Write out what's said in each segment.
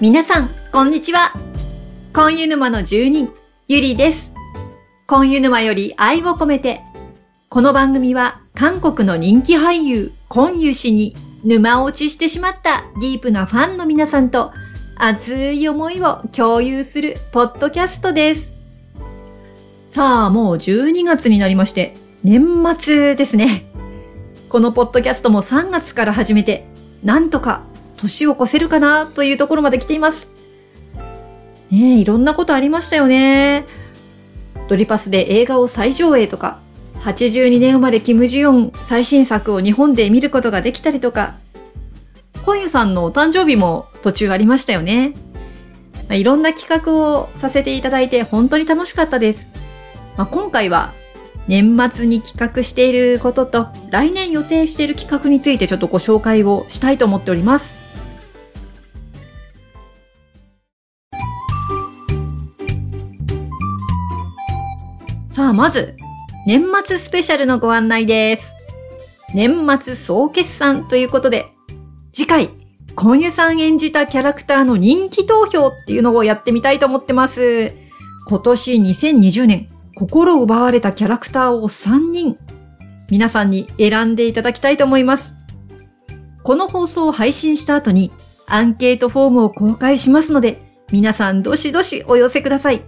皆さん、こんにちは。コンユ沼の住人、ゆりです。コンユ沼より愛を込めて。この番組は、韓国の人気俳優、コンユ氏に沼落ちしてしまったディープなファンの皆さんと、熱い思いを共有するポッドキャストです。さあ、もう12月になりまして、年末ですね。このポッドキャストも3月から始めて、なんとか年を越せるかなというところまで来ています。ねえ、いろんなことありましたよね。ドリパスで映画を再上映とか、82年生まれキム・ジヨン最新作を日本で見ることができたりとか、今夜さんのお誕生日も途中ありましたよね。まあいろんな企画をさせていただいて本当に楽しかったです。まあ、今回は年末に企画していることと来年予定している企画についてちょっとご紹介をしたいと思っております。さあ、まず、年末スペシャルのご案内です。年末総決算ということで、次回、今湯さん演じたキャラクターの人気投票っていうのをやってみたいと思ってます。今年2020年、心奪われたキャラクターを3人、皆さんに選んでいただきたいと思います。この放送を配信した後に、アンケートフォームを公開しますので、皆さんどしどしお寄せください。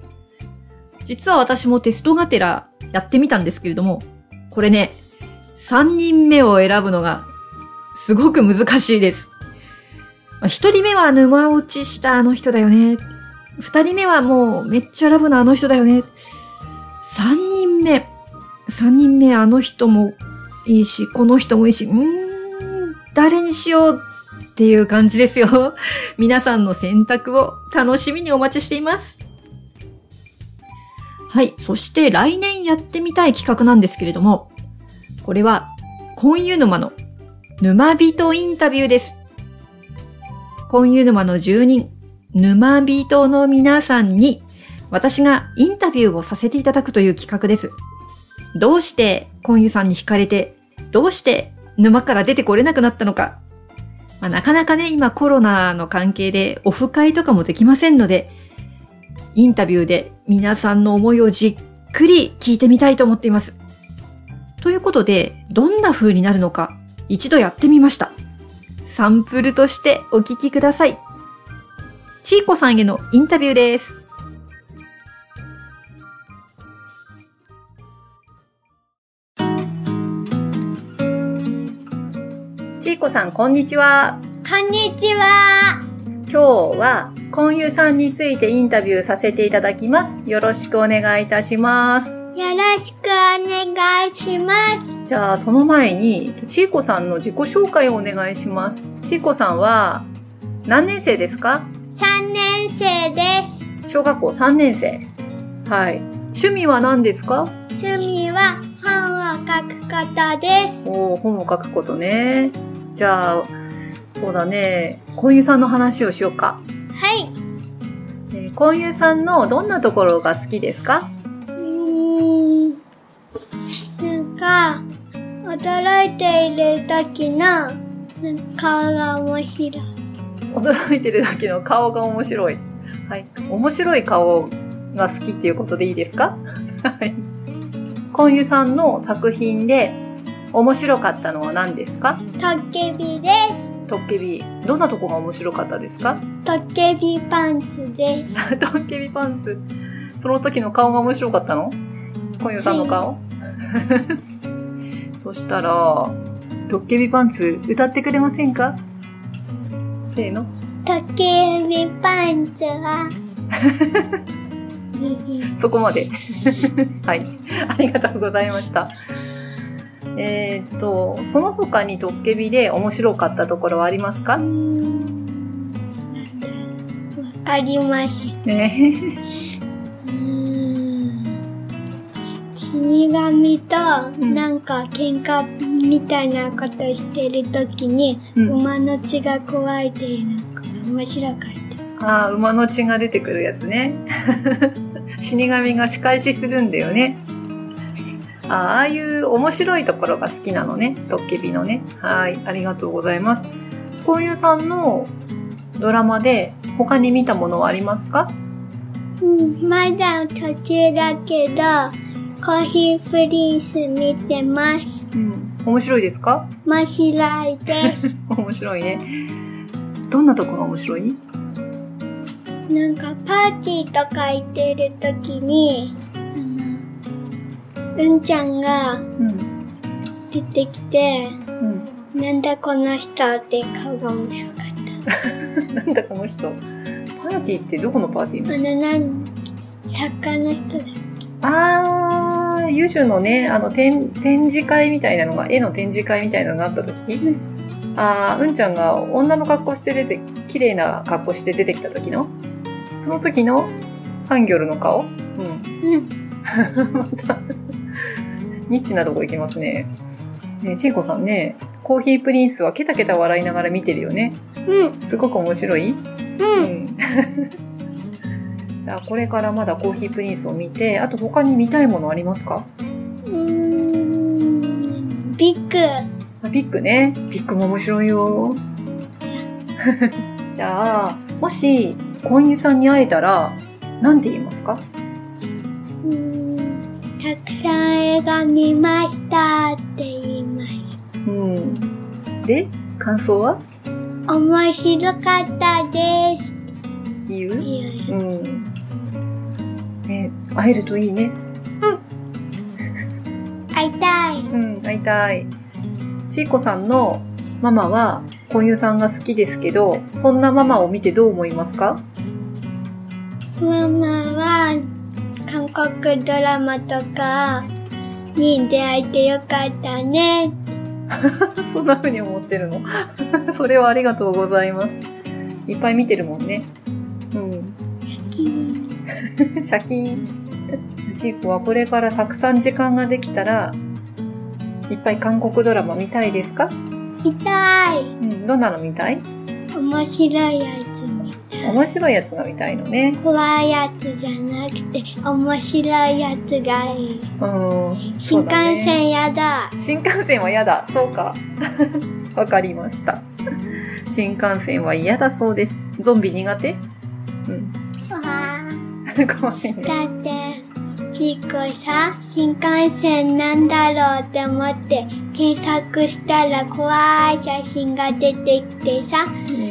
実は私もテストがてらやってみたんですけれども、これね、3人目を選ぶのがすごく難しいです。1人目は沼落ちしたあの人だよね。2人目はもうめっちゃラブなあの人だよね。3人目。3人目あの人もいいし、この人もいいし、うーん、誰にしようっていう感じですよ。皆さんの選択を楽しみにお待ちしています。はい。そして来年やってみたい企画なんですけれども、これは、今湯沼の沼人インタビューです。今湯沼の住人、沼人の皆さんに、私がインタビューをさせていただくという企画です。どうして今湯さんに惹かれて、どうして沼から出てこれなくなったのか。まあ、なかなかね、今コロナの関係でオフ会とかもできませんので、インタビューで皆さんの思いをじっくり聞いてみたいと思っています。ということで、どんな風になるのか、一度やってみました。サンプルとしてお聞きください。ちーこさんへのインタビューです。ちーこさん、こんにちは。こんにちは。今日は、今湯さんについてインタビューさせていただきます。よろしくお願いいたします。よろしくお願いします。じゃあ、その前に、ちーこさんの自己紹介をお願いします。ちーこさんは、何年生ですか？3年生です。小学校3年生。はい。趣味は何ですか？趣味は本を書くことです。おー本を書くことね。じゃあ、そうだね。今湯さんの話をしようか。はい。えー今湯さんのどんなところが好きですか？うーん。なんか、驚いている時の顔が面白い。驚いてる時の顔が面白い。はい。面白い顔が好きっていうことでいいですか？はい。今湯さんの作品で面白かったのは何ですか？トッケビです。トッケビ。どんなとこが面白かったですか？トッケビパンツです。トッケビパンツ。その時の顔が面白かったの？今湯さんの顔、そしたら、トッケビパンツ歌ってくれませんか？せーの。トッケビパンツは、そこまで。はい。ありがとうございました。えーっと、その他にトッケビで面白かったところはありますか？わかりません。ねうーん死神とんなんか喧嘩みたいなことしてるときに、うん馬の血が乾いているのが面白かった。ああ、馬の血が出てくるやつね。死神が仕返しするんだよね。ああいう面白いところが好きなのね。トッケビのね。はい。ありがとうございます。こういうさんのドラマで他に見たものはありますか？うん、まだ途中だけど、コーヒープリンス見てます。うん。面白いですか？面白いです。面白いね。どんなとこが面白い？なんかパーティーとか行ってるときに、うんちゃんがうん。出てきて、うん。なんだこの人って顔が面白かっ なんだこの人？パーティーってどこのパーティーた。あの、なん、作家の人だ。あー、ユジュのね、あの、展、展示会みたいなのが、絵の展示会みたいなのがあった時？うんあー、うんちゃんが女の格好して出て、綺麗な格好して出てきた時の？その時のハンギョルの顔？うん。うん。また、ニッチなとこ行きますね。ねちいこさんね、コーヒープリンスはケタケタ笑いながら見てるよね。うん。すごく面白い？うん。ん。じ ゃあこれからまだコーヒープリンスを見て、あと他に見たいものありますか？うーん。ビッグ。あビッグね。ビッグも面白いよ。じゃあ、もし、コンユさんに会えたら、なんて言いますか？映画見ましたって言います。うん。で、感想は？面白かったです。言う？いやいやうん。ね、会えるといいね。会いたい。うん、会いたい。ちいこさんのママは、こんゆさんが好きですけど、そんなママを見てどう思いますか？ママは韓国ドラマとかに出会えてよかったね。そんな風に思ってるの？それはありがとうございます。いっぱい見てるもんね。うん。キーシャキーン。ちいこはこれからたくさん時間ができたら、いっぱい韓国ドラマ見たいですか？見たい。うん、どんなの見たい？面白いやつ見面白いやつが見たいのね。怖いやつじゃなくて面白いやつがいい。うん。新そうだね幹線やだ。新幹線は嫌だ。そうか。わかりました。新幹線は嫌だそうです。ゾンビ苦手？うん。わ怖いね。ーだって、ちいこさ、新幹線なんだろうって思って検索したら怖い写真が出てきてさ、うん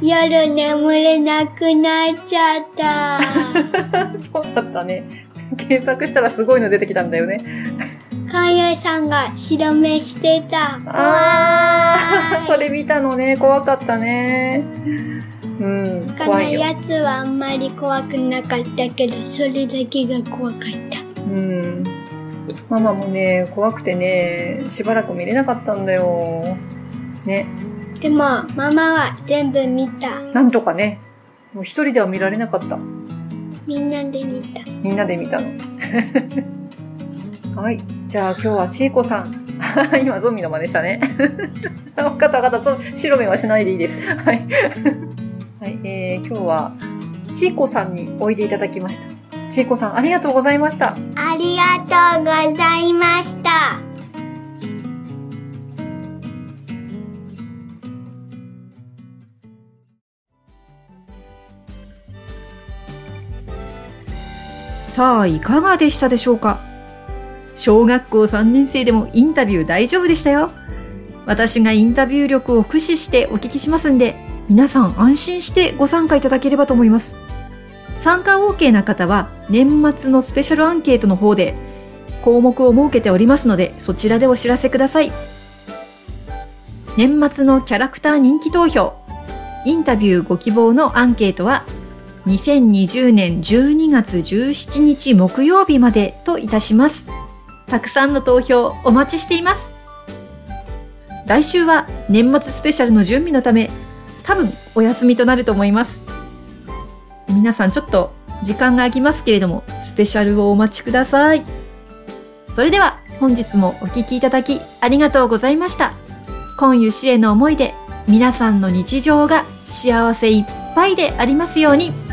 夜眠れなくなっちゃった。そうだったね。検索したらすごいの出てきたんだよね。関優さんが白目してた。あー、怖い。それ見たのね。怖かったね。うん、怖いよ。やつはあんまり怖くなかったけど、それだけが怖かった。うん。ママもね、怖くてね、しばらく見れなかったんだよ。ね。でも、ママは全部見た。なんとかね。もう一人では見られなかった。みんなで見た。みんなで見たの。はい。じゃあ今日はちいこさん。今ゾンビの真似したね。わかったわかった。白目はしないでいいです。はい。はい。えー、今日はちいこさんにおいでいただきました。ちいこさんありがとうございました。ありがとうございました。さあ、いかがでしたでしょうか？小学校3年生でもインタビュー大丈夫でしたよ。私がインタビュー力を駆使してお聞きしますんで、皆さん安心してご参加いただければと思います。参加 OK な方は年末のスペシャルアンケートの方で項目を設けておりますので、そちらでお知らせください。年末のキャラクター人気投票、インタビューご希望のアンケートは2020年12月17日木曜日までといたします。たくさんの投票お待ちしています。来週は年末スペシャルの準備のため、多分お休みとなると思います。皆さんちょっと時間が空きますけれども、スペシャルをお待ちください。それでは本日もお聞きいただきありがとうございました。今湯氏への思いで皆さんの日常が幸せいっぱいでありますように。